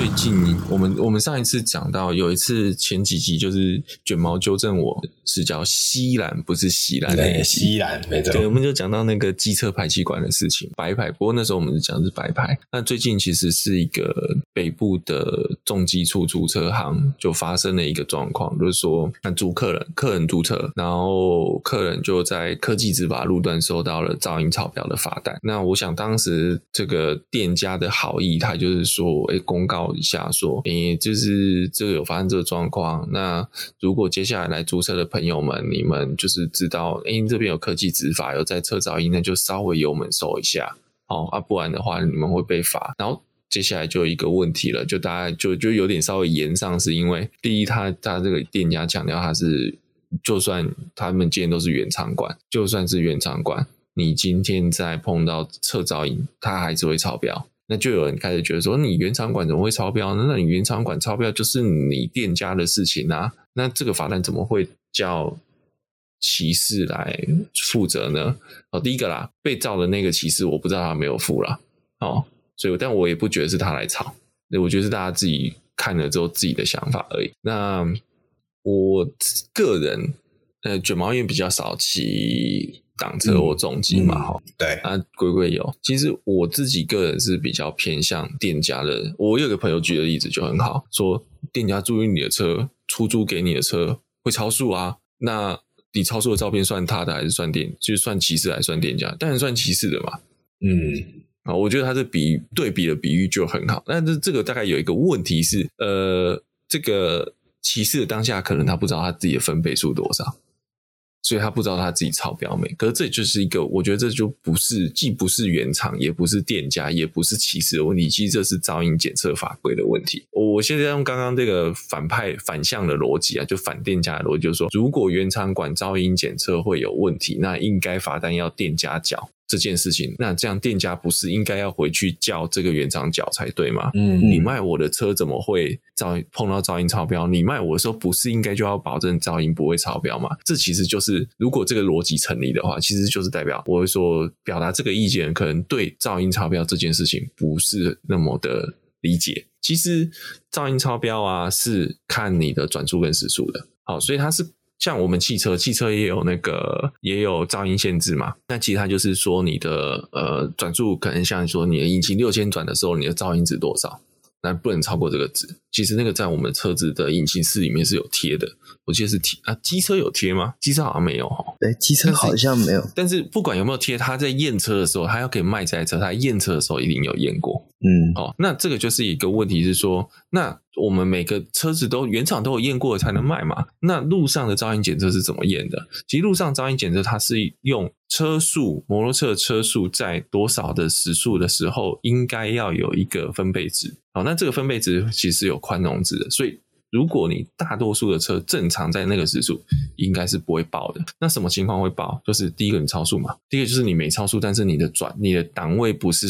最近我们我们上一次讲到有一次前几集就是卷毛纠正我是叫西兰不是西兰对西兰没错，对，我们就讲到那个机车排气管的事情白牌，不过那时候我们是讲的是白牌。那最近其实是一个北部的重机处租车行就发生了一个状况，就是说那租客人客人租车，然后客人就在科技执法路段收到了噪音超标的罚单。那我想当时这个店家的好意，他就是说，哎，公告一下说，哎，就是这个有发生这个状况。那如果接下来来租车的朋友们，你们就是知道，哎，这边有科技执法，有在测噪音，那就稍微油门收一下，哦，啊，不然的话你们会被罚。然后接下来就有一个问题了，就大家就就有点稍微延上，是因为第一，他他这个店家强调他是，就算他们今天都是原厂管，就算是原厂管。你今天在碰到测噪音，它还是会超标，那就有人开始觉得说，你原厂管怎么会超标呢？那你原厂管超标就是你店家的事情啊，那这个罚单怎么会叫骑士来负责呢？哦，第一个啦，被照的那个骑士我不知道他没有付啦，哦，所以但我也不觉得是他来吵，我觉得是大家自己看了之后自己的想法而已。那我个人呃卷毛也比较少骑。挡车或重机嘛，哈、嗯，对啊，龟龟有。其实我自己个人是比较偏向店家的。我有个朋友举的例子就很好，说店家租用你的车，出租给你的车会超速啊。那你超速的照片算他的还是算店？就是算骑士还是算店家？当然算骑士的嘛。嗯，啊，我觉得他这比对比的比喻就很好。但是这个大概有一个问题是，呃，这个骑士的当下可能他不知道他自己的分贝数多少。所以他不知道他自己超标没，可是这就是一个，我觉得这就不是，既不是原厂，也不是店家，也不是歧视的问题，其实这是噪音检测法规的问题。我现在用刚刚这个反派反向的逻辑啊，就反店家的逻辑，就是说，如果原厂管噪音检测会有问题，那应该罚单要店家缴。这件事情，那这样店家不是应该要回去叫这个原厂缴才对吗？嗯，你卖我的车怎么会噪碰到噪音超标？你卖我的时候不是应该就要保证噪音不会超标吗？这其实就是，如果这个逻辑成立的话，其实就是代表我会说，表达这个意见可能对噪音超标这件事情不是那么的理解。其实噪音超标啊，是看你的转速跟时速的。好，所以它是。像我们汽车，汽车也有那个也有噪音限制嘛。那其实它就是说，你的呃转速可能像说你的引擎六千转的时候，你的噪音值多少？那不能超过这个值。其实那个在我们车子的引擎室里面是有贴的，我记得是贴啊。机车有贴吗？机车好像没有哈。对，机车好像没有。但是不管有没有贴，他在验车的时候，他要给卖这台车，他验车的时候一定有验过。嗯，哦，那这个就是一个问题，是说，那我们每个车子都原厂都有验过才能卖嘛？那路上的噪音检测是怎么验的？其实路上噪音检测它是用车速，摩托车的车速在多少的时速的时候，应该要有一个分贝值。好，那这个分贝值其实有宽容值的，所以如果你大多数的车正常在那个时速，应该是不会爆的。那什么情况会爆？就是第一个你超速嘛，第一个就是你没超速，但是你的转你的档位不是。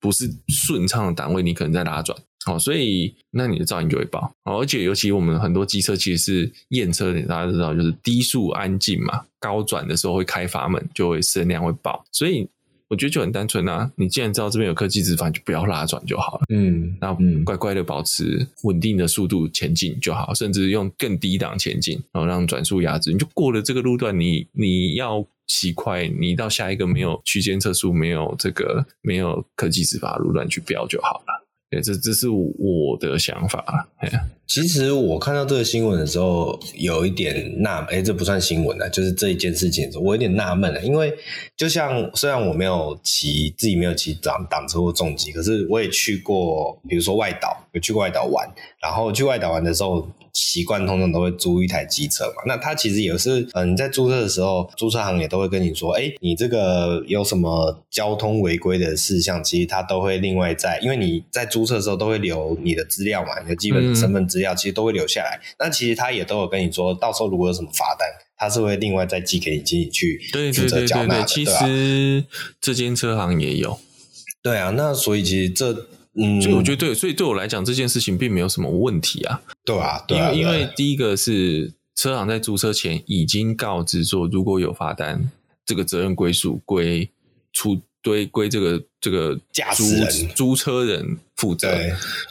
不是顺畅的档位，你可能在拉转，好，所以那你的噪音就会爆，而且尤其我们很多机车其实是验车的，大家知道就是低速安静嘛，高转的时候会开阀门，就会声量会爆，所以我觉得就很单纯啊，你既然知道这边有科技执法，就不要拉转就好了，嗯，那乖乖的保持稳定的速度前进就好，甚至用更低档前进，然后让转速压制，你就过了这个路段，你你要。骑快，你到下一个没有区间测速、没有这个没有科技执法路段去飙就好了。对，这这是我的想法。其实我看到这个新闻的时候，有一点纳，哎，这不算新闻啊，就是这一件事情，我有点纳闷了。因为就像虽然我没有骑自己没有骑挡挡车或重机，可是我也去过，比如说外岛，有去过外岛玩，然后去外岛玩的时候。习惯通常都会租一台机车嘛，那他其实也是，嗯、呃，你在租车的时候，租车行也都会跟你说，哎，你这个有什么交通违规的事项，其实他都会另外在，因为你在租车的时候都会留你的资料嘛，你的基本身份资料其实都会留下来。那、嗯、其实他也都有跟你说，到时候如果有什么罚单，他是会另外再寄给你，进去负责缴纳的，对吧？其实这间车行也有。对啊，那所以其实这。嗯，所以我觉得对，所以对我来讲这件事情并没有什么问题啊。对啊，对啊，因为因为第一个是车行在租车前已经告知说，如果有罚单，这个责任归属归出归归这个这个驾驶人租车人负责，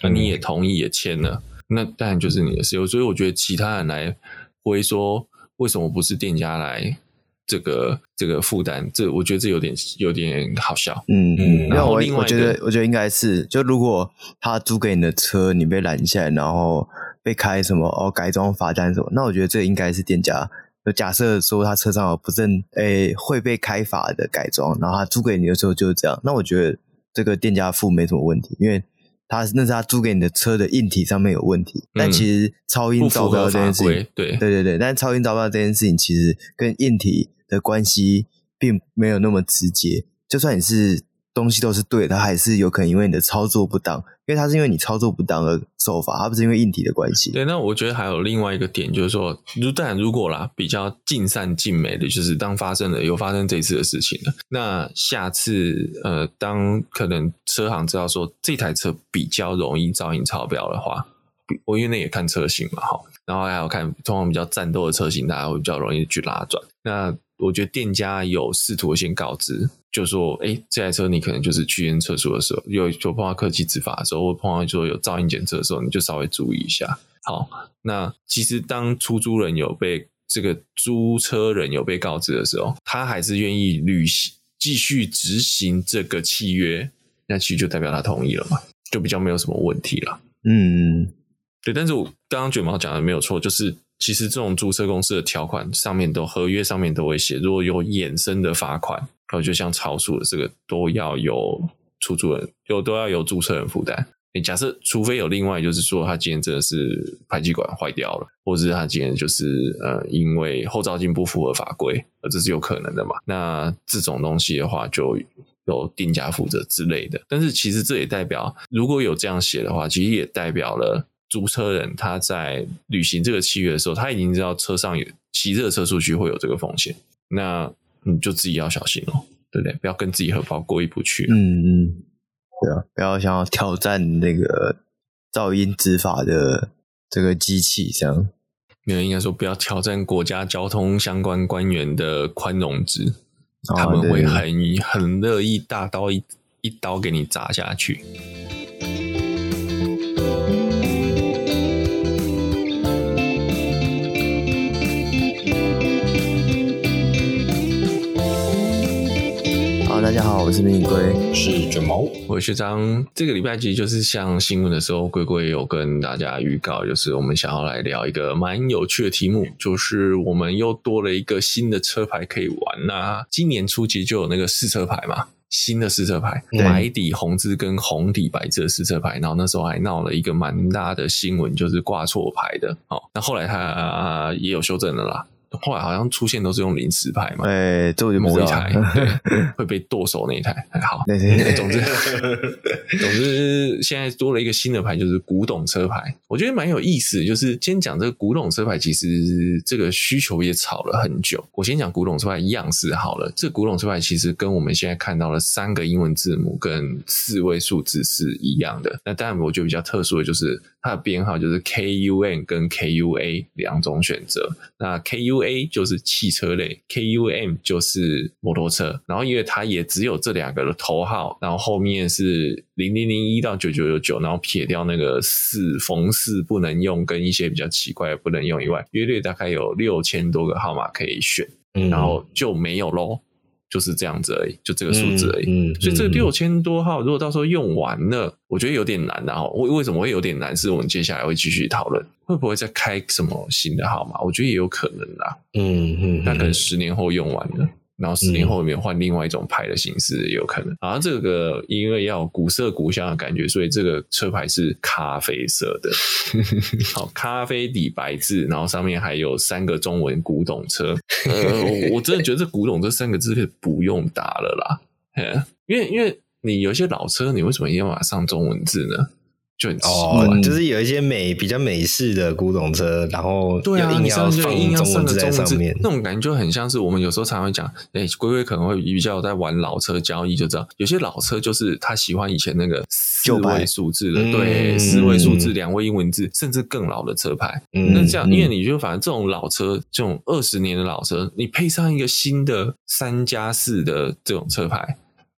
那你也同意也签了，那当然就是你的事。所以我觉得其他人来会说，为什么不是店家来？这个这个负担，这我觉得这有点有点好笑。嗯嗯，然后我我觉得我觉得应该是，就如果他租给你的车，你被拦下来，然后被开什么哦改装罚单什么，那我觉得这应该是店家。就假设说他车上有不正诶会被开罚的改装，然后他租给你的时候就是这样，那我觉得这个店家付没什么问题，因为他那是他租给你的车的硬体上面有问题。嗯、但其实超音招标这件事情，对对对对，但超音招标这件事情其实跟硬体。的关系并没有那么直接，就算你是东西都是对的，它还是有可能因为你的操作不当，因为它是因为你操作不当而受罚，它不是因为硬体的关系。对，那我觉得还有另外一个点，就是说，如当然如果啦，比较尽善尽美的，就是当发生了有发生这次的事情了，那下次呃，当可能车行知道说这台车比较容易噪音超标的话，我因为那也看车型嘛，哈，然后还有看通常比较战斗的车型，大家会比较容易去拉转，那。我觉得店家有试图先告知，就说：“哎，这台车你可能就是去验测速的时候，有就碰到科技执法的时候，或碰到说有噪音检测的时候，你就稍微注意一下。”好，那其实当出租人有被这个租车人有被告知的时候，他还是愿意履行继续执行这个契约，那其实就代表他同意了嘛，就比较没有什么问题了。嗯，对。但是我刚刚卷毛讲的没有错，就是。其实这种租车公司的条款上面都合约上面都会写，如果有衍生的罚款，然后就像超速的这个都要有出租人，又都要有租车人负担。你假设除非有另外就是说他今天真的是排气管坏掉了，或者是他今天就是呃因为后照镜不符合法规，呃这是有可能的嘛？那这种东西的话就有店家负责之类的。但是其实这也代表如果有这样写的话，其实也代表了。租车人他在履行这个契约的时候，他已经知道车上有骑这个车出去会有这个风险，那你就自己要小心哦，对不对？不要跟自己荷包过意不去。嗯嗯，对啊，不要想要挑战那个噪音执法的这个机器，这样。没有，应该说不要挑战国家交通相关官员的宽容值，哦、他们会很很乐意大刀一一刀给你砸下去。大家好，我是明龟，我是卷毛，我是学长。这个礼拜其实就是像新闻的时候，龟龟有跟大家预告，就是我们想要来聊一个蛮有趣的题目，就是我们又多了一个新的车牌可以玩呐。今年初期就有那个试车牌嘛，新的试车牌，白底红字跟红底白字的试车牌，然后那时候还闹了一个蛮大的新闻，就是挂错牌的。哦，那后来它也有修正了啦。后来好像出现都是用临时牌嘛，哎，这我就某一台 对会被剁手那一台还好，总之 总之现在多了一个新的牌，就是古董车牌，我觉得蛮有意思。就是先讲这个古董车牌，其实这个需求也炒了很久。我先讲古董车牌样式好了，这古董车牌其实跟我们现在看到的三个英文字母跟四位数字是一样的。那当然，我觉得比较特殊的就是它的编号就是 KUN 跟 KUA 两种选择。那 KU A 就是汽车类，KUM 就是摩托车，然后因为它也只有这两个的头号，然后后面是零零零一到九九九九，然后撇掉那个四逢四不能用，跟一些比较奇怪的不能用以外，约略大概有六千多个号码可以选，然后就没有喽。就是这样子而已，就这个数字而已。嗯，嗯，所以这六千多号，如果到时候用完了，我觉得有点难。然后为为什么会有点难？是我们接下来会继续讨论，会不会再开什么新的号码？我觉得也有可能啦。嗯嗯，那可能十年后用完了。然后十年后面换另外一种牌的形式也有可能。然后这个因为要古色古香的感觉，所以这个车牌是咖啡色的。好，咖啡底白字，然后上面还有三个中文“古董车”。呃，我真的觉得这“古董”这三个字可以不用打了啦。因为因为你有些老车，你为什么一定要把它上中文字呢？就很奇怪，哦，就是有一些美比较美式的古董车，然后对啊，硬要放中文字在上面，那种感觉就很像是我们有时候常会讲，哎，龟龟可能会比较在玩老车交易，就知道有些老车就是他喜欢以前那个四位数字的，对，四位数字、两位英文字，甚至更老的车牌。嗯那这样，因为你就反正这种老车，这种二十年的老车，你配上一个新的三加四的这种车牌。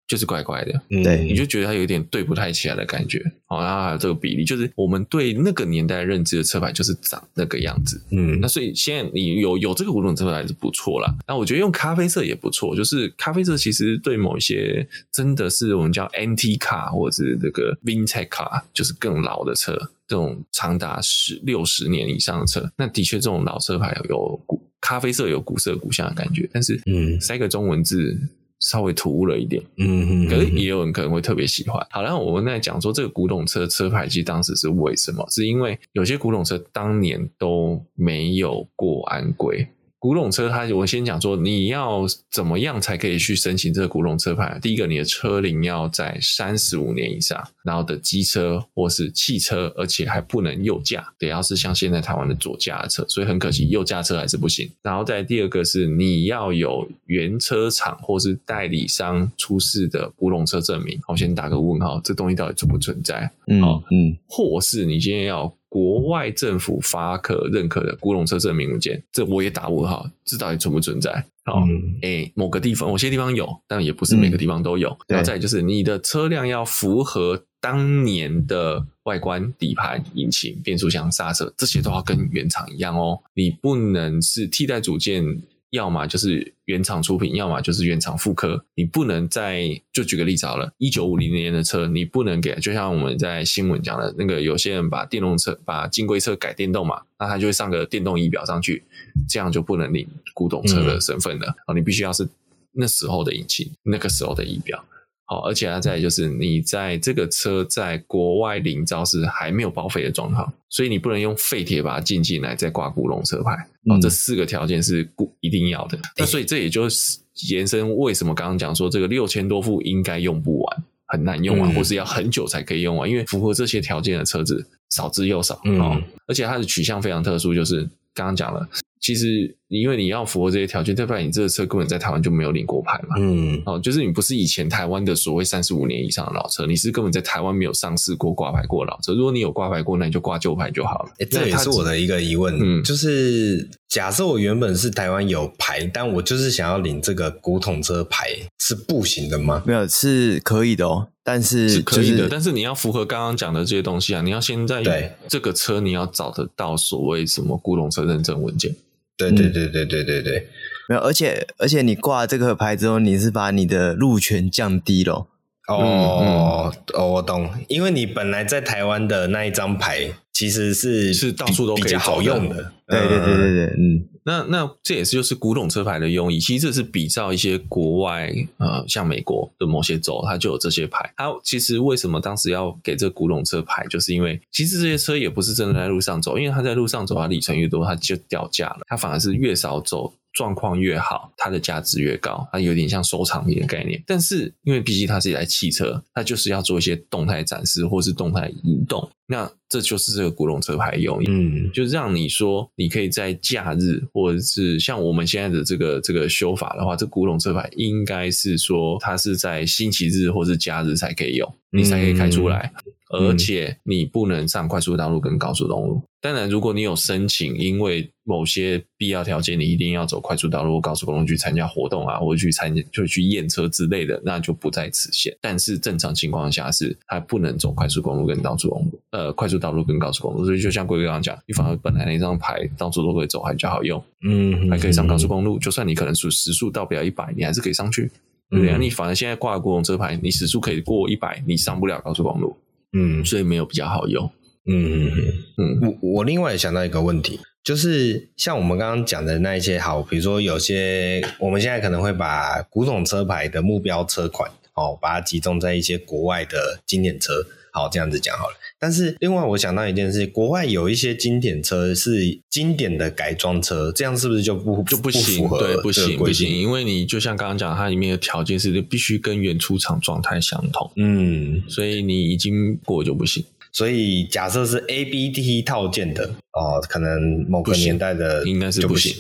就是怪怪的，对，你就觉得它有点对不太起来的感觉。好，然后还有这个比例，就是我们对那个年代认知的车牌就是长那个样子。嗯，那所以现在你有有这个古董车牌还是不错啦。那我觉得用咖啡色也不错，就是咖啡色其实对某一些真的是我们叫 antique car 或者是这个 vintage car，就是更老的车，这种长达十六十年以上的车，那的确这种老车牌有古咖啡色有古色古香的感觉，但是嗯，塞个中文字。稍微突兀了一点，嗯，可是也有人可能会特别喜欢。好，然后我们在讲说这个古董车车牌，其实当时是为什么？是因为有些古董车当年都没有过安规。古董车，它我先讲说，你要怎么样才可以去申请这个古董车牌？第一个，你的车龄要在三十五年以上，然后的机车或是汽车，而且还不能右驾，得要是像现在台湾的左驾的车，所以很可惜，右驾车还是不行。然后再第二个是，你要有原车厂或是代理商出示的古董车证明。我先打个问号，这东西到底存不存在？嗯嗯，或是你今天要。国外政府发可认可的古董车证明文件，这我也打问号，这到底存不存在？好，嗯，诶，某个地方，某些地方有，但也不是每个地方都有。嗯、然后再就是，你的车辆要符合当年的外观、底盘、引擎、变速箱、刹车，这些都要跟原厂一样哦。你不能是替代组件。要么就是原厂出品，要么就是原厂复刻。你不能再就举个例子好了，一九五零年的车，你不能给，就像我们在新闻讲的那个，有些人把电动车、把金龟车改电动嘛，那他就会上个电动仪表上去，这样就不能领古董车的身份了。哦、嗯，你必须要是那时候的引擎，那个时候的仪表。好，而且它再就是你在这个车在国外领照是还没有报废的状况，所以你不能用废铁把它进进来再挂古龙车牌。哦，这四个条件是固一定要的。嗯、那所以这也就是延伸为什么刚刚讲说这个六千多副应该用不完，很难用完，嗯、或是要很久才可以用完，因为符合这些条件的车子少之又少。嗯、哦，而且它的取向非常特殊，就是刚刚讲了。其实，因为你要符合这些条件，代表你这个车根本在台湾就没有领过牌嘛。嗯，哦，就是你不是以前台湾的所谓三十五年以上的老车，你是根本在台湾没有上市过、挂牌过老车。如果你有挂牌过，那你就挂旧牌就好了。诶，这也是我的一个疑问。嗯，就是假设我原本是台湾有牌，但我就是想要领这个古董车牌，是不行的吗？没有，是可以的哦。但是、就是、是可以的，但是你要符合刚刚讲的这些东西啊，你要先在对这个车，你要找得到所谓什么古董车认证文件。对对对对对对对，没有，而且而且你挂这个牌之后，你是把你的路权降低了。哦、嗯嗯、我懂，因为你本来在台湾的那一张牌，其实是是到处都可以好用的。对对对对对，嗯。那那这也是就是古董车牌的用意，其实这是比照一些国外呃，像美国的某些州，它就有这些牌。它其实为什么当时要给这古董车牌，就是因为其实这些车也不是真的在路上走，因为它在路上走，它里程越多，它就掉价了。它反而是越少走，状况越好，它的价值越高。它有点像收藏品的概念。但是因为毕竟它是一台汽车，它就是要做一些动态展示或是动态移动。那这就是这个古董车牌用意，嗯，就是让你说你可以在假日，或者是像我们现在的这个这个修法的话，这古董车牌应该是说它是在星期日或是假日才可以用，你才可以开出来。嗯而且你不能上快速道路跟高速公路。当然，如果你有申请，因为某些必要条件，你一定要走快速道路或高速公路去参加活动啊，或者去参加就去验车之类的，那就不在此限。但是正常情况下是还不能走快速公路跟高速公路，呃，快速道路跟高速公路。所以就像龟哥刚刚讲，你反而本来那张牌到处都可以走，还比较好用，嗯，还可以上高速公路。就算你可能是时速到不了一百，你还是可以上去。对啊，你反而现在挂的古董车牌，你时速可以过一百，你上不了高速公路。嗯，所以没有比较好用。嗯嗯嗯嗯。我我另外也想到一个问题，就是像我们刚刚讲的那一些，好，比如说有些我们现在可能会把古董车牌的目标车款，哦，把它集中在一些国外的经典车，好，这样子讲好了。但是另外我想到一件事，国外有一些经典车是经典的改装车，这样是不是就不就不行？不对，不行不行，因为你就像刚刚讲，它里面的条件是必须跟原出厂状态相同。嗯，所以你已经过就不行。所以假设是 A B T 套件的哦，可能某个年代的应该是不行。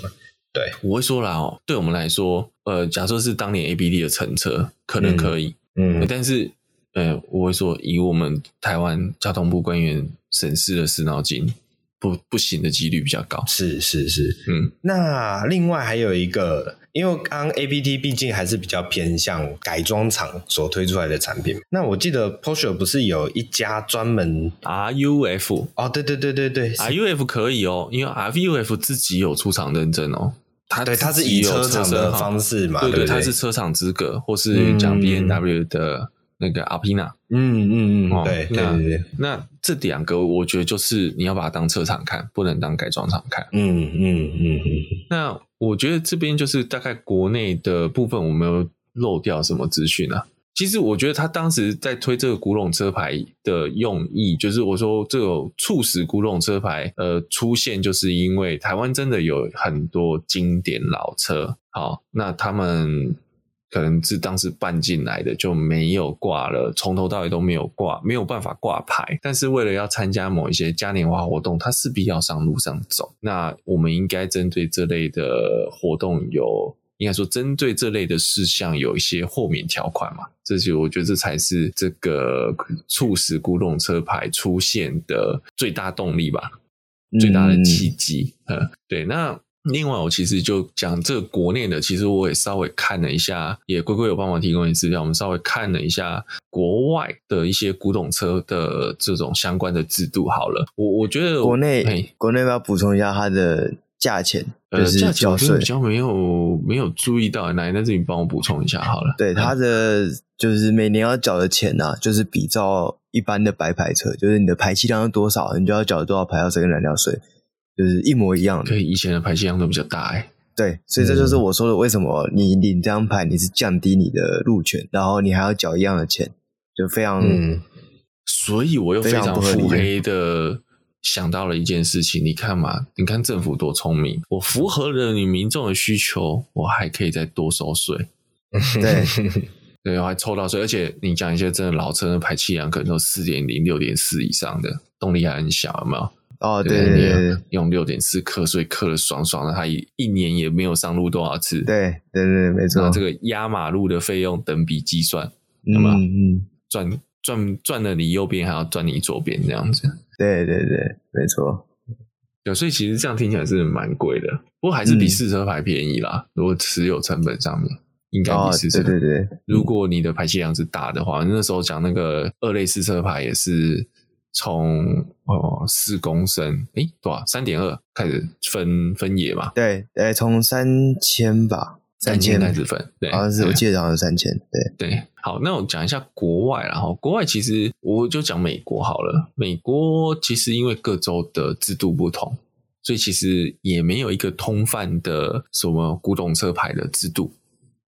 对，我会说啦哦，对我们来说，呃，假设是当年 A B T 的乘车，可能可以。嗯，但是。呃，我会说，以我们台湾交通部官员审视的死脑筋，不不行的几率比较高。是是是，嗯。那另外还有一个，因因为刚刚 APT 毕竟还是比较偏向改装厂所推出来的产品。那我记得 Porsche 不是有一家专门 RUF 哦，对对对对对，RUF 可以哦，因为 RUF 自己有出厂认证哦。它对，它是以车厂的方式嘛，对对，对对它是车厂资格，或是讲 B N W 的那个 Alpina，嗯嗯嗯，哦、对对对对。那这两个我觉得就是你要把它当车厂看，不能当改装厂看。嗯嗯嗯嗯。那我觉得这边就是大概国内的部分，我没有漏掉什么资讯啊。其实我觉得他当时在推这个古董车牌的用意，就是我说这个促使古董车牌呃出现，就是因为台湾真的有很多经典老车，好，那他们可能是当时办进来的就没有挂了，从头到尾都没有挂，没有办法挂牌。但是为了要参加某一些嘉年华活动，他势必要上路上走。那我们应该针对这类的活动有。应该说，针对这类的事项有一些豁免条款嘛？这就我觉得这才是这个促使古董车牌出现的最大动力吧，最大的契机。嗯，对。那另外，我其实就讲这个国内的，其实我也稍微看了一下，也龟龟有帮忙提供一些资料，我们稍微看了一下国外的一些古董车的这种相关的制度。好了，我我觉得国内国内要补充一下它的。价钱就是价钱比较没有没有注意到，来，那这里帮我补充一下好了。对，它的就是每年要缴的钱呢、啊，就是比照一般的白牌车，就是你的排气量是多少，你就要缴多少牌照税跟燃料税，就是一模一样的。对，以前的排气量都比较大哎。对，所以这就是我说的，为什么你领这张牌，你是降低你的路权，然后你还要缴一样的钱，就非常，嗯，所以我又非常腹黑的。想到了一件事情，你看嘛，你看政府多聪明，我符合了你民众的需求，我还可以再多收税，对，对，我还抽到税，而且你讲一些真的老车的排气量可能都四点零、六点四以上的，动力还很小，有没有？哦，对，对，对，对，用六点四克，所以克的爽爽的，他一一年也没有上路多少次，对，对，对，没错，这个压马路的费用等比计算，有没有？嗯，赚赚赚了你右边，还要赚你左边，这样子。对对对，没错。对，所以其实这样听起来是蛮贵的，不过还是比试车牌便宜啦。嗯、如果持有成本上面，应该比试车。哦、对对对，如果你的排气量是大的话，那时候讲那个二类试车牌也是从哦四公升，诶多少三点二开始分分野嘛？对，诶从三千吧。三千开始分，对，好像是我记得好像是三千，对对。好，那我讲一下国外，然后国外其实我就讲美国好了。美国其实因为各州的制度不同，所以其实也没有一个通泛的什么古董车牌的制度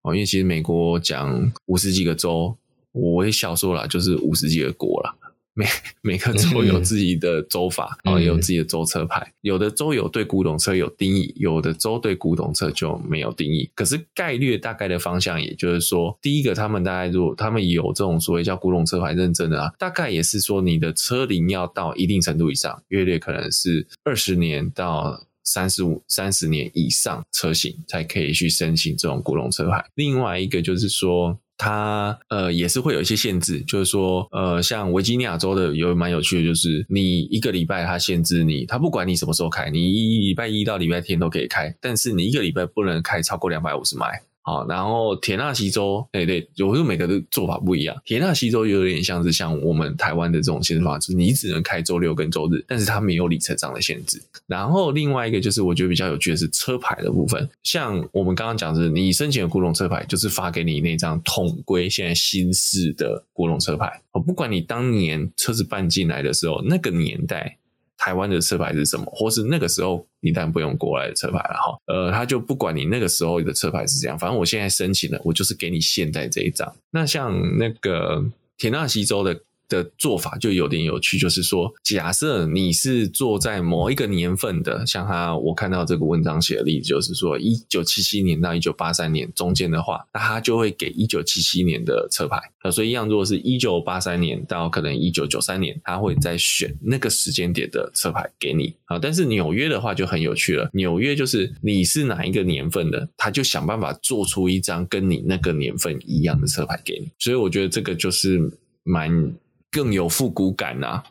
哦。因为其实美国讲五十几个州，我也小说了，就是五十几个国了。每每个州有自己的州法，然后也有自己的州车牌。有的州有对古董车有定义，有的州对古董车就没有定义。可是概率大概的方向，也就是说，第一个，他们大概如果他们有这种所谓叫古董车牌认证的啊，大概也是说你的车龄要到一定程度以上，约略可能是二十年到三十五、三十年以上车型才可以去申请这种古董车牌。另外一个就是说。它呃也是会有一些限制，就是说呃像维吉尼亚州的有蛮有趣的，就是你一个礼拜它限制你，它不管你什么时候开，你一礼拜一到礼拜天都可以开，但是你一个礼拜不能开超过两百五十迈。好，然后田纳西州，对对，我说每个的做法不一样。田纳西州有点像是像我们台湾的这种限制法，就是你只能开周六跟周日，但是它没有里程上的限制。然后另外一个就是我觉得比较有趣的是车牌的部分，像我们刚刚讲的，你申请的古董车牌就是发给你那张统规现在新式的古董车牌。哦，不管你当年车子办进来的时候那个年代。台湾的车牌是什么，或是那个时候你当然不用国外的车牌了哈，呃，他就不管你那个时候的车牌是怎样，反正我现在申请了，我就是给你现在这一张。那像那个田纳西州的。的做法就有点有趣，就是说，假设你是坐在某一个年份的，像他我看到这个文章写的例子，就是说一九七七年到一九八三年中间的话，那他就会给一九七七年的车牌。所以一样，如果是一九八三年到可能一九九三年，他会再选那个时间点的车牌给你啊。但是纽约的话就很有趣了，纽约就是你是哪一个年份的，他就想办法做出一张跟你那个年份一样的车牌给你。所以我觉得这个就是蛮。更有复古感呐、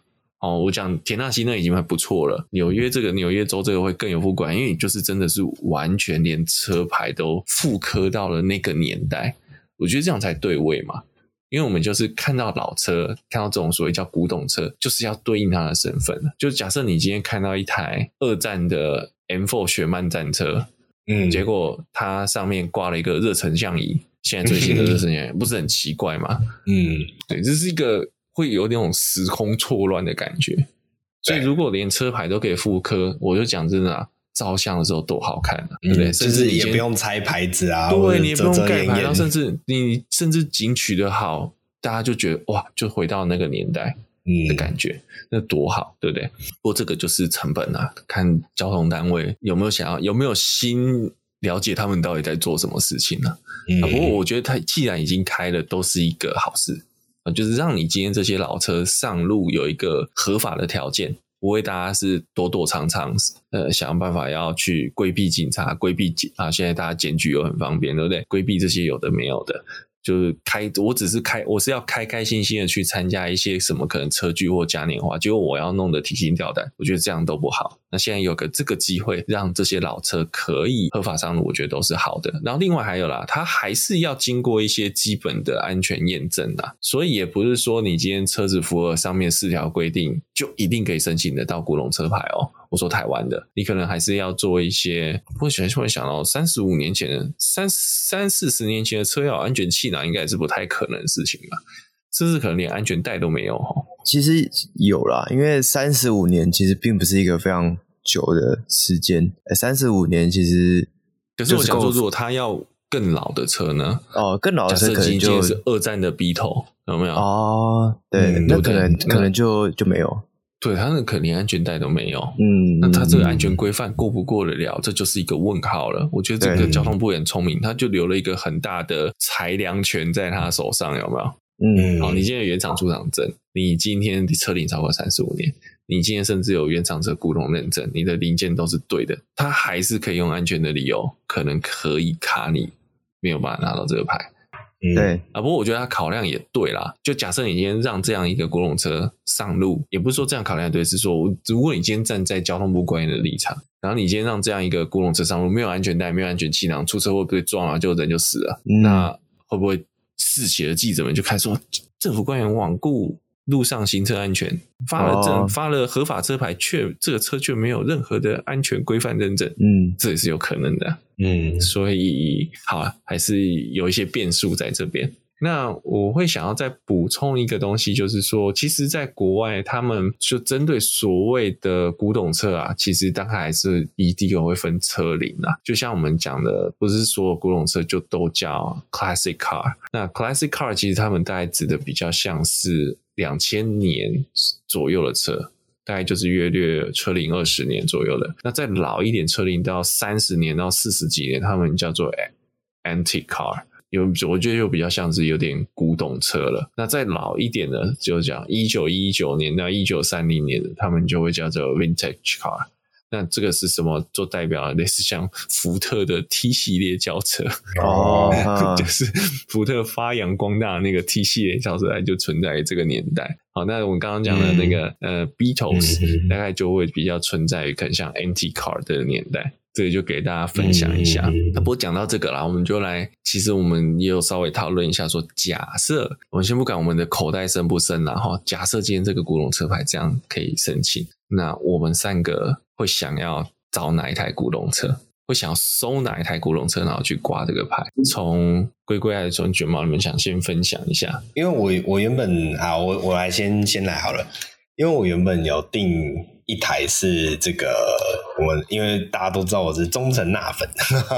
哦，我讲田纳西那已经还不错了。纽约这个纽约州这个会更有复古感，因为你就是真的是完全连车牌都复刻到了那个年代，我觉得这样才对味嘛。因为我们就是看到老车，看到这种所谓叫古董车，就是要对应它的身份。就假设你今天看到一台二战的 M4 雪曼战车，嗯，结果它上面挂了一个热成像仪，现在最新的热成像仪，不是很奇怪吗？嗯，对，这是一个。会有那种时空错乱的感觉，所以如果连车牌都可以复刻，我就讲真的啊，照相的时候多好看啊，对不对？甚至也不用拆牌子啊，对，你也不用盖牌，然后甚至你甚至景取得好，大家就觉得哇，就回到那个年代的感觉，那多好，对不对？不过这个就是成本啊，看交通单位有没有想要，有没有心了解他们到底在做什么事情呢？啊，不过我觉得他既然已经开了，都是一个好事。就是让你今天这些老车上路有一个合法的条件，不会大家是躲躲藏藏，呃，想办法要去规避警察、规避检啊。现在大家检举又很方便，对不对？规避这些有的没有的。就是开，我只是开，我是要开开心心的去参加一些什么可能车聚或嘉年华，结果我要弄得提心吊胆，我觉得这样都不好。那现在有个这个机会，让这些老车可以合法上路，我觉得都是好的。然后另外还有啦，它还是要经过一些基本的安全验证啦，所以也不是说你今天车子符合上面四条规定，就一定可以申请得到古龙车牌哦。我说台湾的，你可能还是要做一些。我喜欢突然想到，三十五年前的三三四十年前的车要有安全气囊，应该也是不太可能的事情吧？甚至可能连安全带都没有哈。其实有啦，因为三十五年其实并不是一个非常久的时间。三十五年其实，可是我想说，如果他要更老的车呢？哦，更老的车可能就是二战的 Beetle，有没有？哦，对，嗯、那可能可能就就没有。对，他那可能连安全带都没有，嗯，那他这个安全规范过不过得了？这就是一个问号了。我觉得这个交通部也很聪明，他就留了一个很大的裁量权在他手上，有没有？嗯，好，你今天有原厂出厂证，你今天的车龄超过三十五年，你今天甚至有原厂车古董认证，你的零件都是对的，他还是可以用安全的理由，可能可以卡你没有办法拿到这个牌。对啊，不过我觉得他考量也对啦。就假设你今天让这样一个古董车上路，也不是说这样考量也对，是说如果你今天站在交通部官员的立场，然后你今天让这样一个古董车上路，没有安全带，没有安全气囊，出车祸被撞了，就人就死了，嗯、那会不会嗜血的记者们就开始说政府官员罔顾？路上行车安全发了证，发了合法车牌，却这个车却没有任何的安全规范认证，嗯，这也是有可能的，嗯，所以好，还是有一些变数在这边。那我会想要再补充一个东西，就是说，其实，在国外，他们就针对所谓的古董车啊，其实大概还是一定会分车龄啊。就像我们讲的，不是所有古董车就都叫 classic car。那 classic car 其实他们大概指的比较像是两千年左右的车，大概就是约略车龄二十年左右的。那再老一点，车龄到三十年到四十几年，他们叫做 antique car。有，我觉得又比较像是有点古董车了。那再老一点的，就讲一九一九年到一九三零年的，他们就会叫做 vintage car。那这个是什么做代表？类似像福特的 T 系列轿车哦，就是福特发扬光大那个 T 系列轿车，它就存在于这个年代。好，那我们刚刚讲的那个、嗯、呃 Beatles，大概就会比较存在于可能像 antique car 的年代。这个就给大家分享一下。不过讲到这个啦，我们就来，其实我们也有稍微讨论一下说，说假设我们先不管我们的口袋深不深啦，哈，假设今天这个古董车牌这样可以申请，那我们三个会想要找哪一台古董车？会想要收哪一台古董车，然后去挂这个牌？从龟龟还是从卷毛，你们想先分享一下？因为我我原本啊，我我来先先来好了，因为我原本有定。一台是这个，我们因为大家都知道我是忠诚纳粉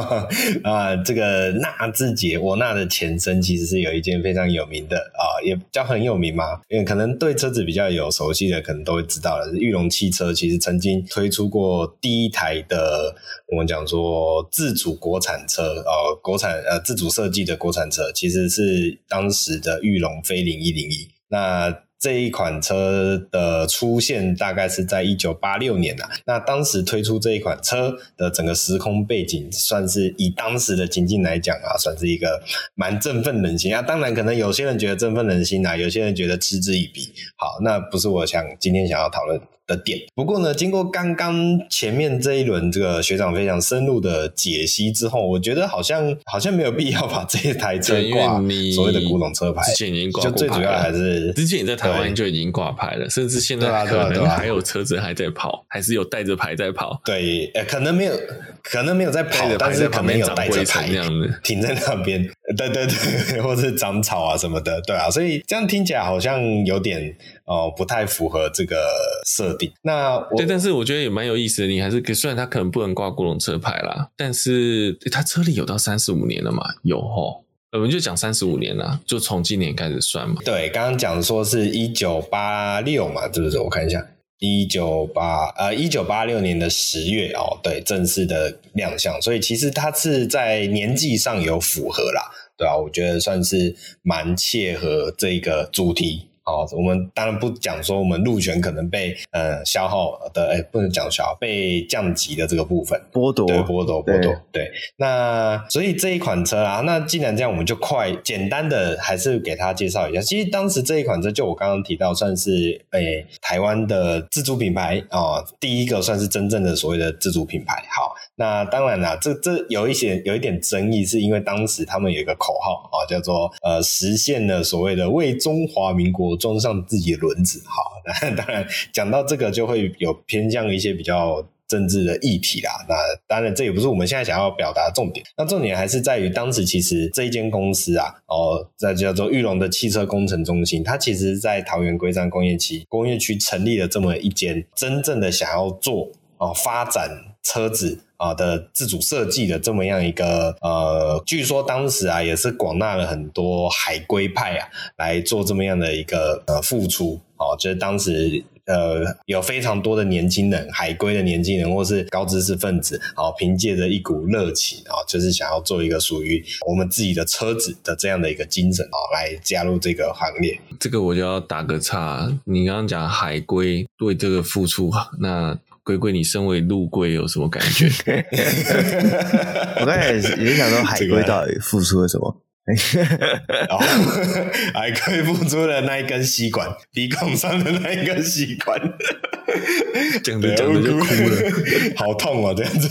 啊，这个纳智捷，我纳的前身其实是有一间非常有名的啊，也叫很有名嘛，因为可能对车子比较有熟悉的，可能都会知道了。是裕隆汽车其实曾经推出过第一台的，我们讲说自主国产车哦，国产呃自主设计的国产车，其实是当时的裕隆飞凌一零一。那这一款车的出现大概是在一九八六年啊。那当时推出这一款车的整个时空背景，算是以当时的情境来讲啊，算是一个蛮振奋人心啊。当然，可能有些人觉得振奋人心啊，有些人觉得嗤之以鼻。好，那不是我想今天想要讨论的点。不过呢，经过刚刚前面这一轮这个学长非常深入的解析之后，我觉得好像好像没有必要把这一台车 挂所谓的古董车牌。之前已经挂过牌了，就最主要还是之前你在台湾就已经挂牌了，甚至现在可能还有车子还在跑，还是有带着牌在跑。对，呃，可能没有，可能没有在跑，但是可能有带着牌那样的停在那边。对 对对，或者是长草啊什么的，对啊，所以这样听起来好像有点哦、呃，不太符合这个设定。那对，但是我觉得也蛮有意思的。你还是虽然他可能不能挂古龙车牌啦，但是他车里有到三十五年了嘛？有齁，我们就讲三十五年啦，就从今年开始算嘛。对，刚刚讲说是一九八六嘛，是不是？我看一下，一九八呃一九八六年的十月哦，对，正式的亮相，所以其实它是在年纪上有符合啦。对啊，我觉得算是蛮切合这个主题。哦，我们当然不讲说我们路权可能被呃消耗的，哎，不能讲消耗，被降级的这个部分剥夺，对，剥夺，剥夺，对。那所以这一款车啊，那既然这样，我们就快简单的还是给他介绍一下。其实当时这一款车，就我刚刚提到，算是哎台湾的自主品牌啊，哦，第一个算是真正的所谓的自主品牌。好，那当然啦，这这有一些有一点争议，是因为当时他们有一个口号啊，叫做呃实现了所谓的为中华民国。装上自己的轮子，好，那当然讲到这个就会有偏向一些比较政治的议题啦。那当然这也不是我们现在想要表达的重点。那重点还是在于当时其实这一间公司啊，哦，在叫做裕龙的汽车工程中心，它其实在桃园龟山工业区工业区成立了这么一间真正的想要做哦发展车子。啊的自主设计的这么样一个呃，据说当时啊也是广纳了很多海归派啊来做这么样的一个呃付出哦，就是当时呃有非常多的年轻人，海归的年轻人或是高知识分子，哦，凭借着一股热情啊，就是想要做一个属于我们自己的车子的这样的一个精神啊，来加入这个行列。这个我就要打个岔，你刚刚讲海归对这个付出，那。龟龟，你身为陆龟有什么感觉？我刚才也也想说，海龟到底付出了什么？哦、还可以付出的那一根吸管，鼻孔上的那一根吸管，讲着讲着就哭了，好痛哦，这样子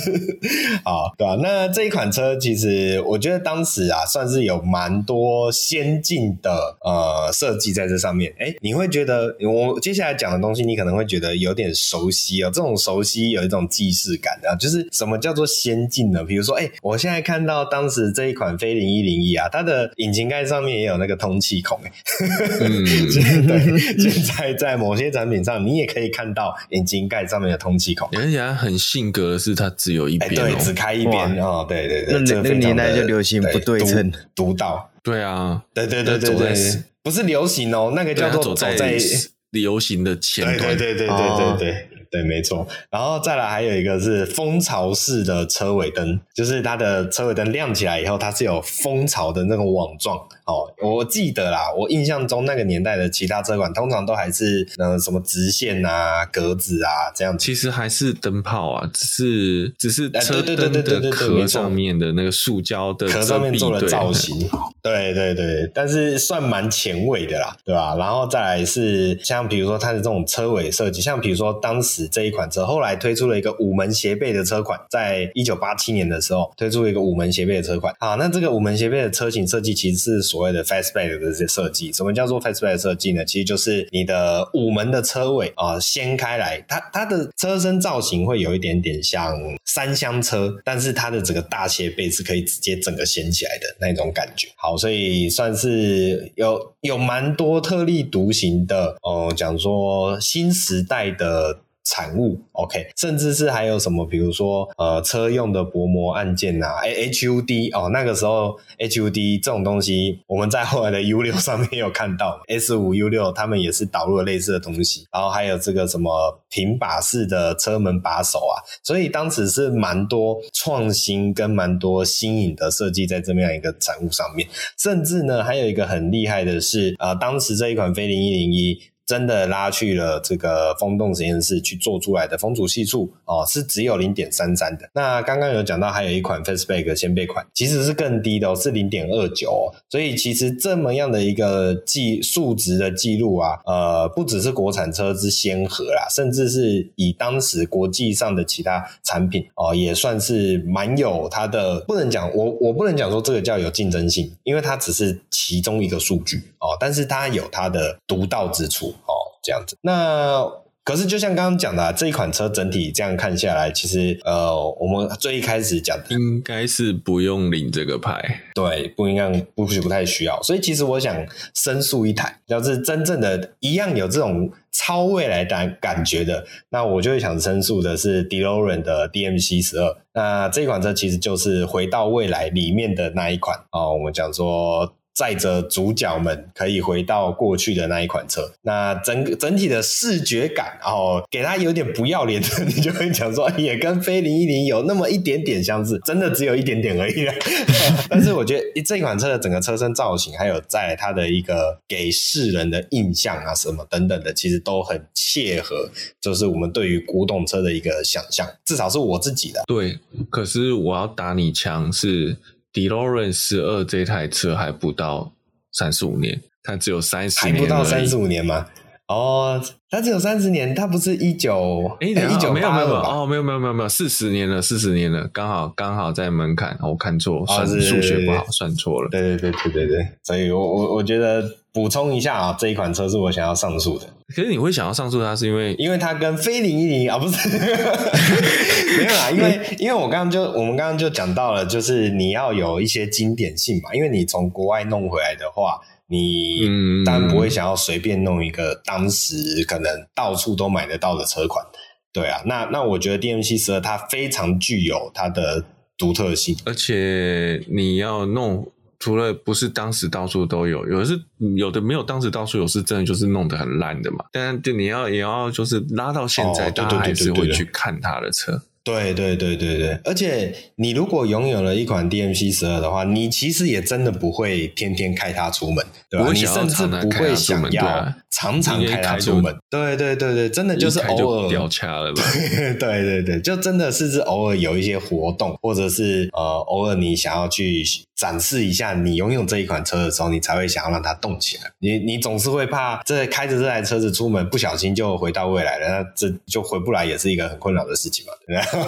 啊，对吧？那这一款车其实我觉得当时啊，算是有蛮多先进的呃设计在这上面。哎，你会觉得我接下来讲的东西，你可能会觉得有点熟悉哦。这种熟悉有一种既视感啊，就是什么叫做先进呢？比如说，哎，我现在看到当时这一款飞零一零一啊，它它的引擎盖上面也有那个通气孔，嗯，对，现在在某些产品上，你也可以看到引擎盖上面的通气孔。而且很性格的是，它只有一边，对，只开一边哦，对对对，那那个年代就流行不对称。独到，对啊，对对对对对，不是流行哦，那个叫做走在流行的前端，对对对对对对。对，没错，然后再来还有一个是蜂巢式的车尾灯，就是它的车尾灯亮起来以后，它是有蜂巢的那种网状。哦，我记得啦，我印象中那个年代的其他车款通常都还是呃什么直线啊、格子啊这样子。其实还是灯泡啊，只是只是车灯的壳上面的那个塑胶的壳上面做了造型。对对对，但是算蛮前卫的啦，对吧？然后再来是像比如说它的这种车尾设计，像比如说当时这一款车后来推出了一个五门斜背的车款，在一九八七年的时候推出了一个五门斜背的车款。啊，那这个五门斜背的车型设计其实是所谓的 fastback 的这些设计。什么叫做 fastback 设计呢？其实就是你的五门的车尾啊掀开来，它它的车身造型会有一点点像三厢车，但是它的整个大斜背是可以直接整个掀起来的那种感觉。好，所以算是有有蛮多特立独行的哦，讲说新时代的。产物，OK，甚至是还有什么，比如说呃，车用的薄膜按键呐，哎，HUD 哦，那个时候 HUD 这种东西，我们在后来的 U 六上面有看到，S 五 U 六他们也是导入了类似的东西，然后还有这个什么平把式的车门把手啊，所以当时是蛮多创新跟蛮多新颖的设计在这么样一个产物上面，甚至呢，还有一个很厉害的是，啊、呃，当时这一款飞凌一零一。真的拉去了这个风洞实验室去做出来的风阻系数哦，是只有零点三三的。那刚刚有讲到还有一款 Fastback 掀背款，其实是更低的哦，是零点二九。所以其实这么样的一个记数值的记录啊，呃，不只是国产车之先河啦，甚至是以当时国际上的其他产品哦，也算是蛮有它的。不能讲我我不能讲说这个叫有竞争性，因为它只是其中一个数据哦，但是它有它的独到之处，这样子。那。可是，就像刚刚讲的，啊，这一款车整体这样看下来，其实呃，我们最一开始讲的应该是不用领这个牌，对，不应该不不太需要。所以，其实我想申诉一台，要是真正的一样有这种超未来感感觉的，那我就会想申诉的是 DeLorean 的 DMC 十二。那这款车其实就是回到未来里面的那一款哦，我们讲说。载着主角们可以回到过去的那一款车，那整整体的视觉感，然后给他有点不要脸的，你就会讲说，也跟菲林一零有那么一点点相似，真的只有一点点而已。但是我觉得这款车的整个车身造型，还有在它的一个给世人的印象啊，什么等等的，其实都很切合，就是我们对于古董车的一个想象，至少是我自己的。对，可是我要打你枪是。DeLorean 十二这台车还不到三十五年，它只有三十年，还不到三十五年吗？哦，它只有三十年，它不是一九哎一九没有没有哦没有没有没有没有四十年了四十年了，刚好刚好在门槛，我看错，算数学不好，算错了，对对对对对对，所以我我我觉得。补充一下啊，这一款车是我想要上诉的。可是你会想要上诉它，是因为因为它跟菲林一零啊，不是 没有啦，因为因为我刚刚就我们刚刚就讲到了，就是你要有一些经典性嘛，因为你从国外弄回来的话，你当然不会想要随便弄一个当时可能到处都买得到的车款，对啊，那那我觉得 DMC 十二它非常具有它的独特性，而且你要弄。除了不是当时到处都有，有的是有的没有当时到处有，是真的就是弄得很烂的嘛。但就你要也要就是拉到现在，大家还是会去看他的车。对对对对对，而且你如果拥有了一款 DMC 十二的话，你其实也真的不会天天开它出门，对吧？你甚至不会想要常常开它出门。对对对对，真的就是偶尔掉卡了吧？对对对，就真的是是偶尔有一些活动，或者是呃偶尔你想要去展示一下你拥有这一款车的时候，你才会想要让它动起来。你你总是会怕这开着这台车子出门不小心就回到未来了，那这就回不来，也是一个很困扰的事情嘛，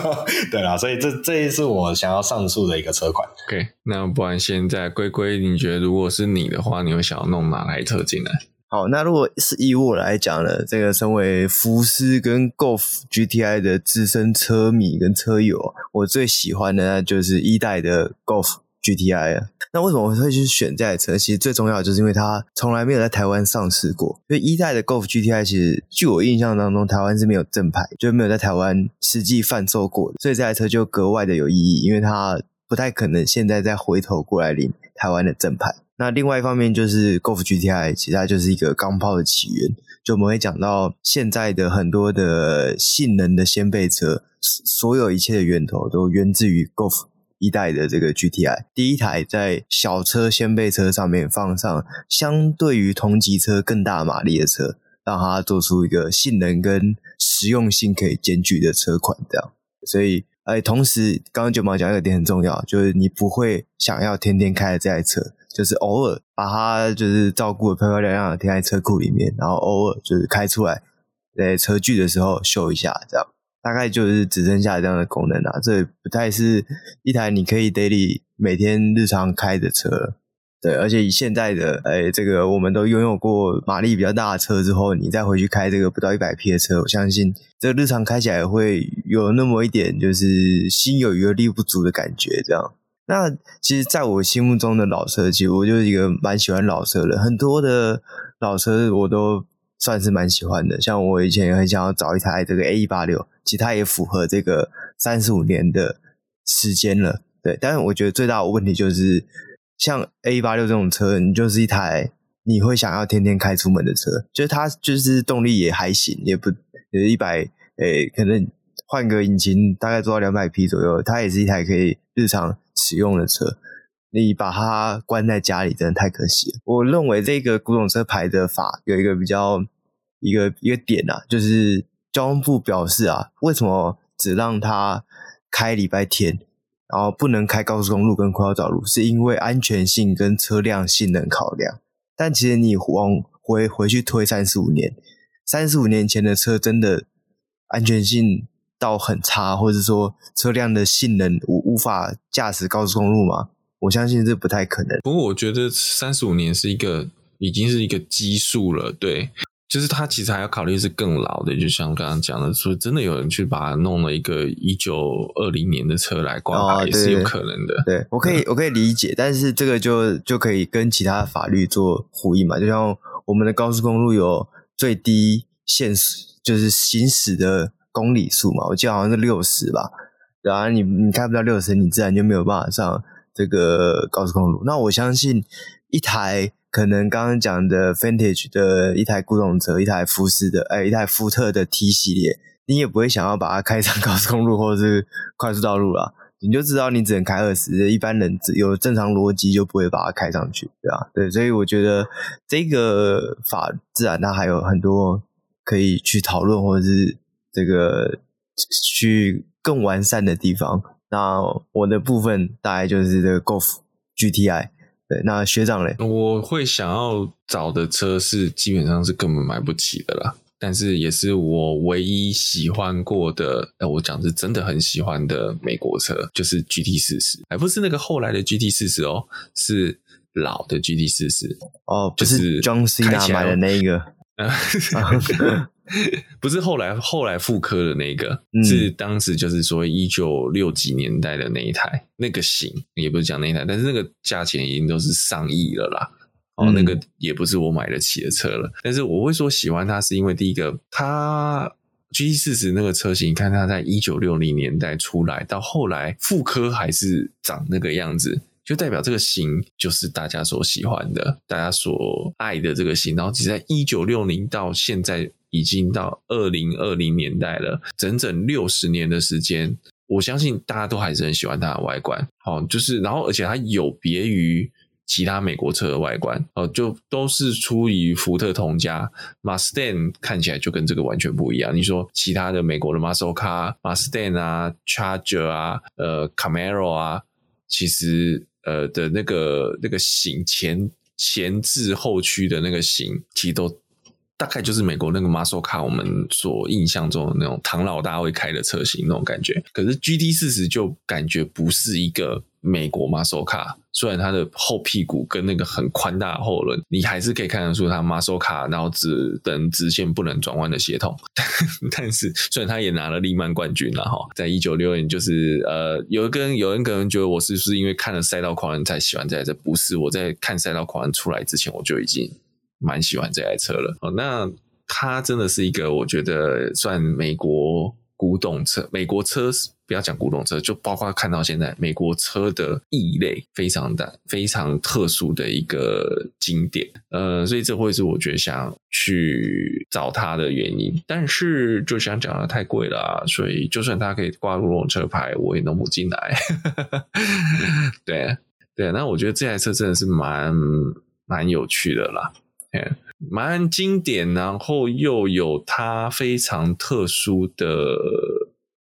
对啦，所以这这一是我想要上诉的一个车款。OK，那不然现在龟龟，你觉得如果是你的话，你会想要弄哪台车进来？好，那如果是以我来讲呢，这个身为福斯跟 Golf GTI 的资深车迷跟车友，我最喜欢的那就是一代的 Golf。GTI 啊，那为什么我会去选这台车？其实最重要的就是因为它从来没有在台湾上市过。因为一代的 Golf GTI 其实，据我印象当中，台湾是没有正牌，就没有在台湾实际贩售过，所以这台车就格外的有意义，因为它不太可能现在再回头过来领台湾的正牌。那另外一方面就是 Golf GTI，其实它就是一个钢炮的起源。就我们会讲到现在的很多的性能的掀背车，所有一切的源头都源自于 Golf。一代的这个 GTI，第一台在小车掀背车上面放上相对于同级车更大马力的车，让它做出一个性能跟实用性可以兼具的车款，这样。所以，哎，同时刚刚九毛讲一个点很重要，就是你不会想要天天开这台车，就是偶尔把它就是照顾的漂漂亮亮的停在车库里面，然后偶尔就是开出来在车距的时候秀一下，这样。大概就是只剩下这样的功能啦，这不太是一台你可以 daily 每天日常开的车。对，而且以现在的诶这个我们都拥有过马力比较大的车之后，你再回去开这个不到一百匹的车，我相信这日常开起来会有那么一点就是心有余而力不足的感觉。这样，那其实在我心目中的老车，其实我就是一个蛮喜欢老车的，很多的老车我都算是蛮喜欢的。像我以前也很想要找一台这个 A 一八六。其他也符合这个三十五年的时间了，对。但是我觉得最大的问题就是，像 A 八六这种车，你就是一台你会想要天天开出门的车，就是它就是动力也还行，也不也一百诶，可能换个引擎大概做到两百匹左右，它也是一台可以日常使用的车。你把它关在家里真的太可惜了。我认为这个古董车牌的法有一个比较。一个一个点啊，就是交通部表示啊，为什么只让他开礼拜天，然后不能开高速公路跟快道路，是因为安全性跟车辆性能考量。但其实你往回回去推三十五年，三十五年前的车真的安全性到很差，或者说车辆的性能无无法驾驶高速公路吗？我相信这不太可能。不过我觉得三十五年是一个已经是一个基数了，对，就是他其实还要考虑是更老的，就像刚刚讲的，说真的有人去把它弄了一个一九二零年的车来挂也是有可能的。对，我可以 我可以理解，但是这个就就可以跟其他的法律做呼应嘛，就像我们的高速公路有最低限速，就是行驶的公里数嘛，我记得好像是六十吧，然后你你开不到六十，你自然就没有办法上。这个高速公路，那我相信一台可能刚刚讲的 Vantage 的一台古董车，一台福斯的，哎，一台福特的 T 系列，你也不会想要把它开上高速公路或者是快速道路啦，你就知道你只能开二十，一般人有正常逻辑就不会把它开上去，对吧？对，所以我觉得这个法自然它还有很多可以去讨论或者是这个去更完善的地方。那我的部分大概就是这个 Golf GTI。对，那学长嘞？我会想要找的车是基本上是根本买不起的啦，但是也是我唯一喜欢过的。哎，我讲是真的很喜欢的美国车，就是 GT 四十，还不是那个后来的 GT 四十哦，是老的 GT 四十哦，就是 John Cena 买的那一个。不是后来后来复刻的那个，嗯、是当时就是说一九六几年代的那一台那个型，也不是讲那一台，但是那个价钱已经都是上亿了啦。哦，那个也不是我买得起的车了。嗯、但是我会说喜欢它，是因为第一个，它 GT40 那个车型，你看它在一九六零年代出来，到后来复刻还是长那个样子。就代表这个型就是大家所喜欢的，大家所爱的这个型。然后只在一九六零到现在已经到二零二零年代了，整整六十年的时间，我相信大家都还是很喜欢它的外观。好，就是然后而且它有别于其他美国车的外观，哦，就都是出于福特同家。Mustang 看起来就跟这个完全不一样。你说其他的美国的 Muscle Car、Mustang 啊、Charger 啊、呃 Camaro 啊，其实。呃的那个那个型前前置后驱的那个型，其实都大概就是美国那个 muscle car 我们所印象中的那种唐老大会开的车型那种感觉。可是 GT 四十就感觉不是一个。美国 muscle car，虽然它的后屁股跟那个很宽大的后轮，你还是可以看得出它 muscle car，然后只等直线不能转弯的协同。但是虽然他也拿了利曼冠军了哈，在一九六年，就是呃，有一个人有人可能觉得我是不是因为看了赛道狂人才喜欢这台车？不是，我在看赛道狂人出来之前，我就已经蛮喜欢这台车了。哦，那它真的是一个我觉得算美国古董车，美国车。不要讲古董车，就包括看到现在美国车的异类，非常的非常特殊的一个经典，呃，所以这会是我觉得想去找它的原因。但是就想讲的太贵了啊，所以就算它可以挂古董车牌，我也弄不进来。对对，那我觉得这台车真的是蛮蛮有趣的啦，蛮经典，然后又有它非常特殊的。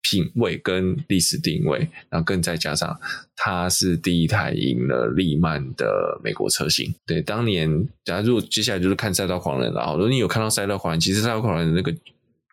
品味跟历史定位，然后更再加上它是第一台赢了利曼的美国车型。对，当年假如接下来就是看赛道狂人了，然后如果你有看到赛道狂人，其实赛道狂人的那个。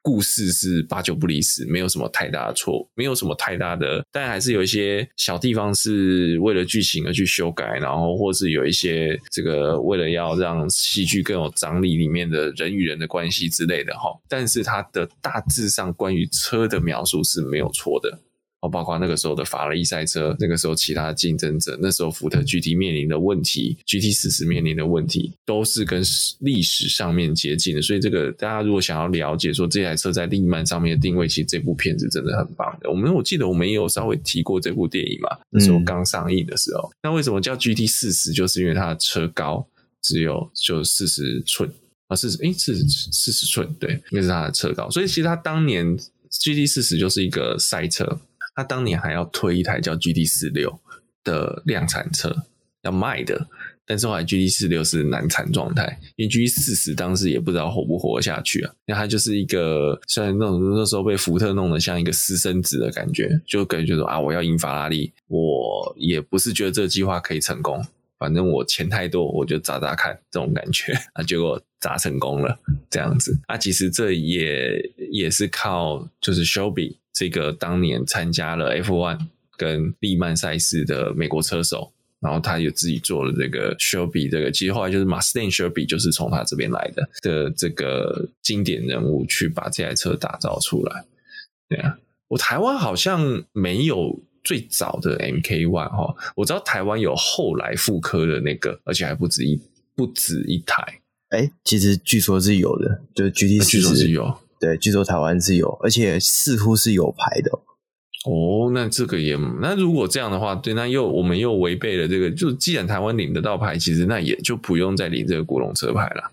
故事是八九不离十，没有什么太大的错，没有什么太大的，但还是有一些小地方是为了剧情而去修改，然后或是有一些这个为了要让戏剧更有张力，里面的人与人的关系之类的哈。但是它的大致上关于车的描述是没有错的。哦，包括那个时候的法拉利赛车，那个时候其他竞争者，那时候福特 GT 面临的问题，GT 四十面临的问题，都是跟历史上面接近的。所以，这个大家如果想要了解说这台车在利曼上面的定位，其实这部片子真的很棒的。我们我记得我们也有稍微提过这部电影嘛，那时候刚上映的时候。嗯、那为什么叫 GT 四十？就是因为它的车高只有就四十寸啊，四十诶四十四十寸，对，那是它的车高。所以其实它当年 GT 四十就是一个赛车。他当年还要推一台叫 GT 四六的量产车，要卖的，但是后来 GT 四六是难产状态，因为 GT 四十当时也不知道活不活下去啊。那他就是一个像那种那时候被福特弄得像一个私生子的感觉，就感觉说啊，我要赢法拉利，我也不是觉得这个计划可以成功，反正我钱太多，我就砸砸看这种感觉啊，结果砸成功了这样子啊。其实这也也是靠就是 Shelby 这个当年参加了 F1 跟利曼赛事的美国车手。然后他也自己做了这个 Shelby，这个其实后来就是 Mustang Shelby，就是从他这边来的的这个经典人物去把这台车打造出来。对啊，我台湾好像没有最早的 MK One 哈，我知道台湾有后来复刻的那个，而且还不止一不止一台。哎，其实据说是有的，就是 GT 据说是有，对，据说台湾是有，而且似乎是有牌的。哦，那这个也，那如果这样的话，对，那又我们又违背了这个，就既然台湾领得到牌，其实那也就不用再领这个古龙车牌了。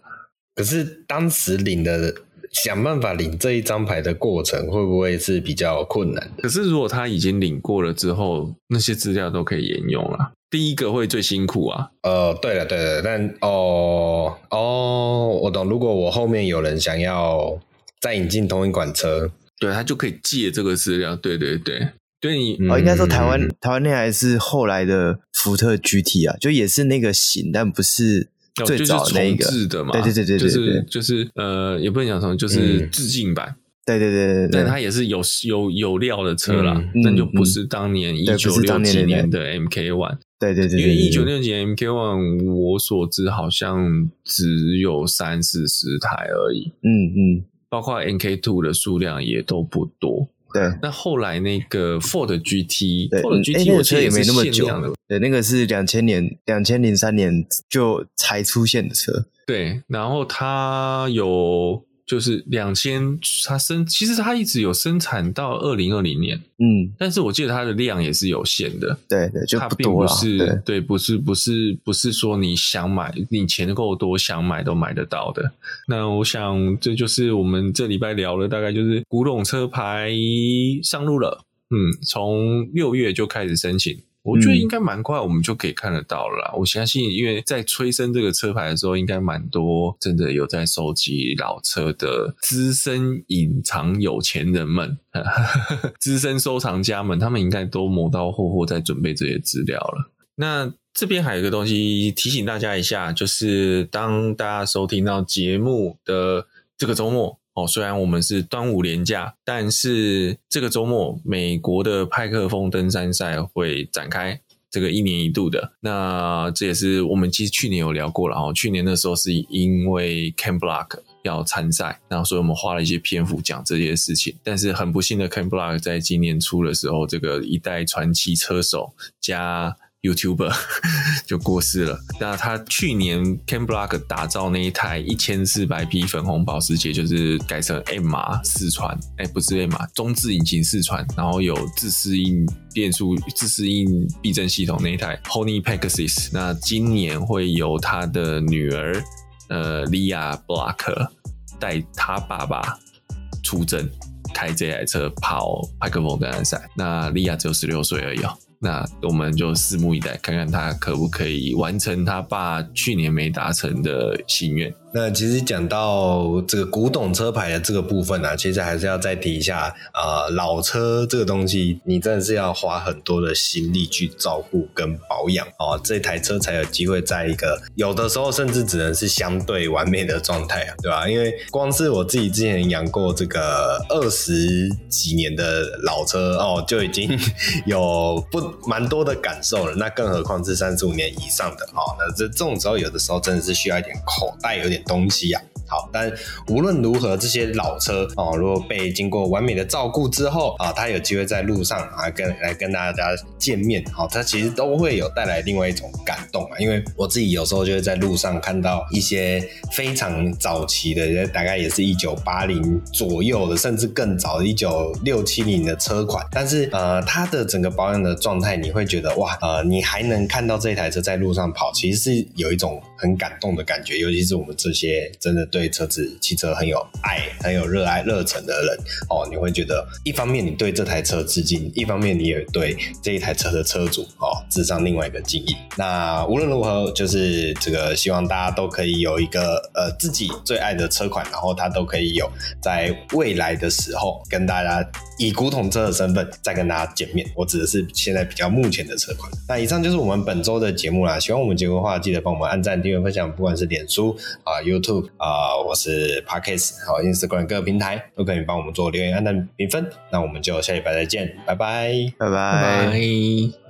可是当时领的，想办法领这一张牌的过程，会不会是比较困难的？可是如果他已经领过了之后，那些资料都可以沿用了。第一个会最辛苦啊。呃，对了，对了，但哦哦，我懂。如果我后面有人想要再引进同一款车。对，他就可以借这个资料。对对对，对你哦，应该说台湾、嗯、台湾那台是后来的福特 GT 啊，就也是那个型，但不是最早那个、哦就是、重制的嘛。对对对对，对，就是就是呃，也不能讲什么，就是致敬版。对对对对，但它也是有有有料的车啦，但、嗯、就不是当年一九六几年的 MK One。对对对，因为一九六几年 MK One，我所知好像只有三四十台而已。嗯嗯。包括 MK Two 的数量也都不多。对，那后来那个 Ford GT，Ford GT 我车也没那么久。对，那个是两千年、两千零三年就才出现的车。对，然后它有。就是两千，它生其实它一直有生产到二零二零年，嗯，但是我记得它的量也是有限的，对对，就不多，它并不是对，对，不是不是不是说你想买，你钱够多想买都买得到的。那我想这就是我们这礼拜聊了，大概就是古董车牌上路了，嗯，从六月就开始申请。我觉得应该蛮快，我们就可以看得到了啦。嗯、我相信，因为在催生这个车牌的时候，应该蛮多真的有在收集老车的资深隐藏有钱人们，资深收藏家们，他们应该都磨刀霍霍在准备这些资料了。那这边还有一个东西提醒大家一下，就是当大家收听到节目的这个周末。哦，虽然我们是端午连假，但是这个周末美国的派克风登山赛会展开，这个一年一度的。那这也是我们其实去年有聊过了哦。去年的时候是因为 Ken Block 要参赛，然后所以我们花了一些篇幅讲这些事情。但是很不幸的，Ken Block 在今年初的时候，这个一代传奇车手加 YouTuber 就过世了。那他去年 Ken Block 打造那一台一千四百匹粉红保时捷，就是改成 M 码四传，哎，不是 M 码，中置引擎四传，然后有自适应变速、自适应避震系统那一台 hony Pegasus。那今年会由他的女儿呃 Lea Block 带他爸爸出征，开这台车跑派克风登山赛。那 Lea 只有十六岁而已哦。那我们就拭目以待，看看他可不可以完成他爸去年没达成的心愿。那其实讲到这个古董车牌的这个部分呢、啊，其实还是要再提一下，呃，老车这个东西，你真的是要花很多的心力去照顾跟保养哦，这台车才有机会在一个有的时候甚至只能是相对完美的状态啊，对吧？因为光是我自己之前养过这个二十几年的老车哦，就已经 有不蛮多的感受了，那更何况是三十五年以上的哦，那这这种时候有的时候真的是需要一点口袋，有点。东西呀、好，但无论如何，这些老车哦，如果被经过完美的照顾之后啊，它有机会在路上啊跟来跟大家见面，好，它其实都会有带来另外一种感动啊。因为我自己有时候就会在路上看到一些非常早期的，大概也是一九八零左右的，甚至更早的一九六七零的车款，但是呃，它的整个保养的状态，你会觉得哇，呃，你还能看到这台车在路上跑，其实是有一种很感动的感觉，尤其是我们这些真的对车子、汽车很有爱、很有热爱、热忱的人哦，你会觉得一方面你对这台车致敬，一方面你也对这一台车的车主哦致上另外一个敬意。那无论如何，就是这个希望大家都可以有一个呃自己最爱的车款，然后它都可以有在未来的时候跟大家以古董车的身份再跟大家见面。我指的是现在比较目前的车款。那以上就是我们本周的节目啦。喜欢我们节目的话，记得帮我们按赞、订阅、分享，不管是脸书啊、呃、YouTube 啊、呃，我是 parkas 好 Instagram 各个平台都可以帮我们做留言、按赞、评分。那我们就下礼拜再见，拜拜，拜拜。拜拜。